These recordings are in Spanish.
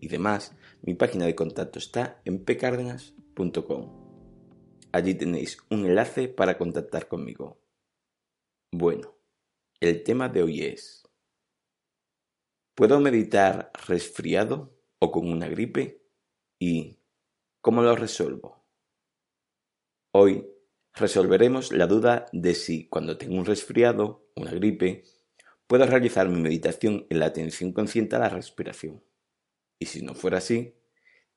y demás, mi página de contacto está en pcardenas.com. Allí tenéis un enlace para contactar conmigo. Bueno, el tema de hoy es ¿Puedo meditar resfriado o con una gripe? ¿Y cómo lo resuelvo? Hoy resolveremos la duda de si cuando tengo un resfriado, una gripe, puedo realizar mi meditación en la atención consciente a la respiración. Y si no fuera así,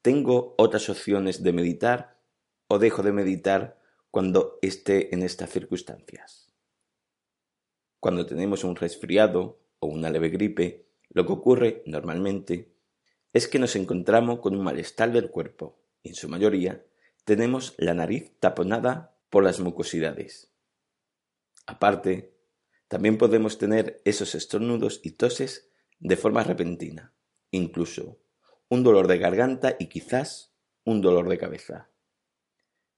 ¿tengo otras opciones de meditar o dejo de meditar cuando esté en estas circunstancias? Cuando tenemos un resfriado o una leve gripe, lo que ocurre normalmente es que nos encontramos con un malestar del cuerpo y en su mayoría tenemos la nariz taponada por las mucosidades. Aparte, también podemos tener esos estornudos y toses de forma repentina, incluso un dolor de garganta y quizás un dolor de cabeza.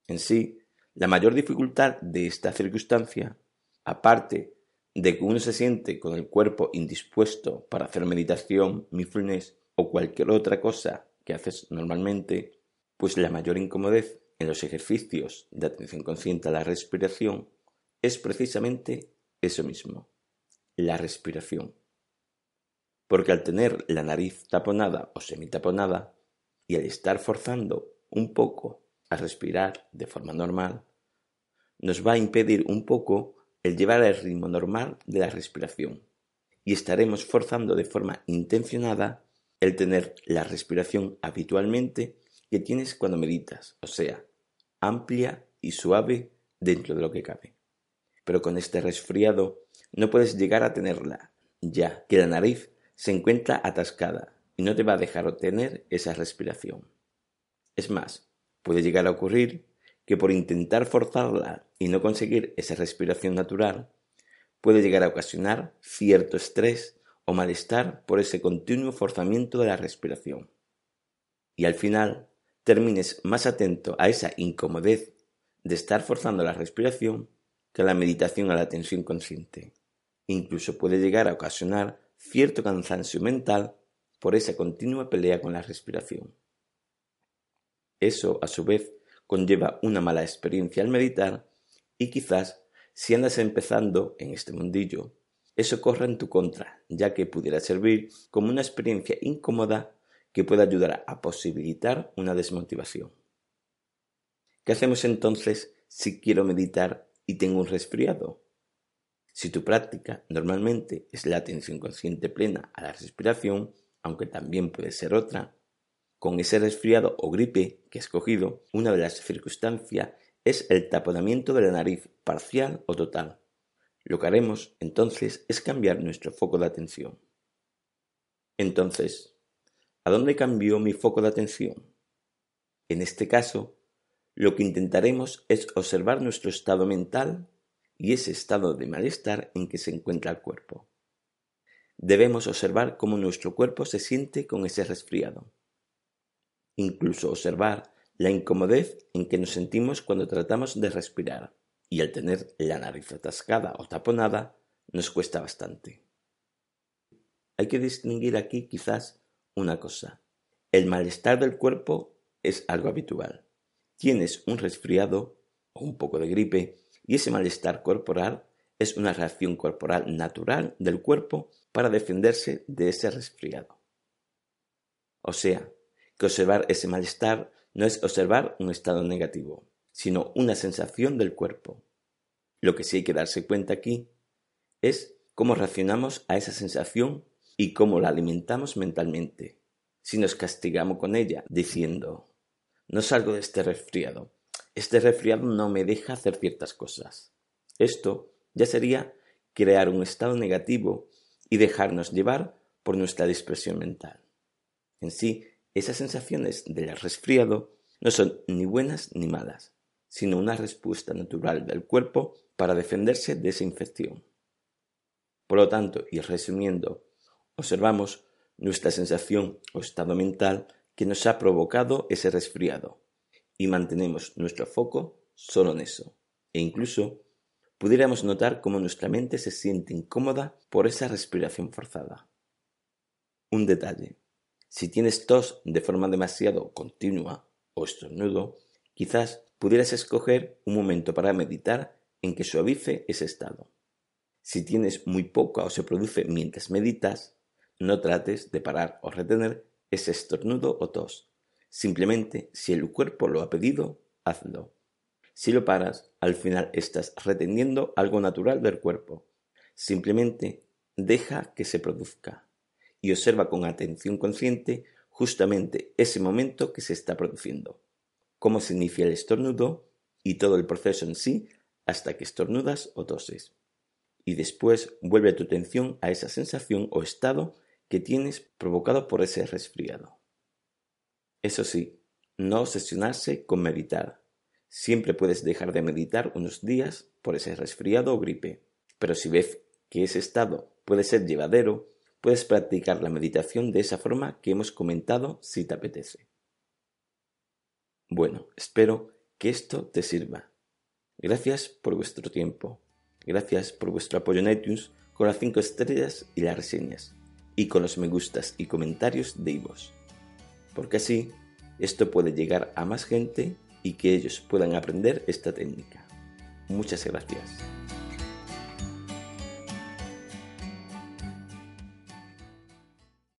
En sí, la mayor dificultad de esta circunstancia, aparte de que uno se siente con el cuerpo indispuesto para hacer meditación, mindfulness o cualquier otra cosa que haces normalmente, pues la mayor incomodez en los ejercicios de atención consciente a la respiración es precisamente eso mismo, la respiración porque al tener la nariz taponada o semitaponada y al estar forzando un poco a respirar de forma normal, nos va a impedir un poco el llevar el ritmo normal de la respiración y estaremos forzando de forma intencionada el tener la respiración habitualmente que tienes cuando meditas, o sea, amplia y suave dentro de lo que cabe. Pero con este resfriado no puedes llegar a tenerla, ya que la nariz se encuentra atascada y no te va a dejar obtener esa respiración. Es más, puede llegar a ocurrir que por intentar forzarla y no conseguir esa respiración natural, puede llegar a ocasionar cierto estrés o malestar por ese continuo forzamiento de la respiración. Y al final termines más atento a esa incomodez de estar forzando la respiración que a la meditación a la tensión consciente. Incluso puede llegar a ocasionar cierto cansancio mental por esa continua pelea con la respiración. Eso, a su vez, conlleva una mala experiencia al meditar y quizás, si andas empezando en este mundillo, eso corra en tu contra, ya que pudiera servir como una experiencia incómoda que pueda ayudar a posibilitar una desmotivación. ¿Qué hacemos entonces si quiero meditar y tengo un resfriado? Si tu práctica normalmente es la atención consciente plena a la respiración, aunque también puede ser otra, con ese resfriado o gripe que he escogido, una de las circunstancias es el taponamiento de la nariz parcial o total. Lo que haremos entonces es cambiar nuestro foco de atención. Entonces, ¿a dónde cambió mi foco de atención? En este caso, lo que intentaremos es observar nuestro estado mental y ese estado de malestar en que se encuentra el cuerpo. Debemos observar cómo nuestro cuerpo se siente con ese resfriado. Incluso observar la incomodez en que nos sentimos cuando tratamos de respirar y al tener la nariz atascada o taponada nos cuesta bastante. Hay que distinguir aquí quizás una cosa. El malestar del cuerpo es algo habitual. Tienes un resfriado o un poco de gripe y ese malestar corporal es una reacción corporal natural del cuerpo para defenderse de ese resfriado. O sea, que observar ese malestar no es observar un estado negativo, sino una sensación del cuerpo. Lo que sí hay que darse cuenta aquí es cómo reaccionamos a esa sensación y cómo la alimentamos mentalmente. Si nos castigamos con ella diciendo, no salgo de este resfriado, este resfriado no me deja hacer ciertas cosas. Esto ya sería crear un estado negativo y dejarnos llevar por nuestra dispersión mental. En sí, esas sensaciones del resfriado no son ni buenas ni malas, sino una respuesta natural del cuerpo para defenderse de esa infección. Por lo tanto, y resumiendo, observamos nuestra sensación o estado mental que nos ha provocado ese resfriado y mantenemos nuestro foco solo en eso. E incluso pudiéramos notar cómo nuestra mente se siente incómoda por esa respiración forzada. Un detalle. Si tienes tos de forma demasiado continua o estornudo, quizás pudieras escoger un momento para meditar en que suavice ese estado. Si tienes muy poca o se produce mientras meditas, no trates de parar o retener ese estornudo o tos. Simplemente, si el cuerpo lo ha pedido, hazlo. Si lo paras, al final estás reteniendo algo natural del cuerpo. Simplemente deja que se produzca y observa con atención consciente justamente ese momento que se está produciendo, cómo se inicia el estornudo y todo el proceso en sí hasta que estornudas o toses. Y después vuelve tu atención a esa sensación o estado que tienes provocado por ese resfriado. Eso sí, no obsesionarse con meditar. Siempre puedes dejar de meditar unos días por ese resfriado o gripe, pero si ves que ese estado puede ser llevadero, puedes practicar la meditación de esa forma que hemos comentado si te apetece. Bueno, espero que esto te sirva. Gracias por vuestro tiempo. Gracias por vuestro apoyo en iTunes con las 5 estrellas y las reseñas, y con los me gustas y comentarios de Ivos. Porque así esto puede llegar a más gente y que ellos puedan aprender esta técnica. Muchas gracias.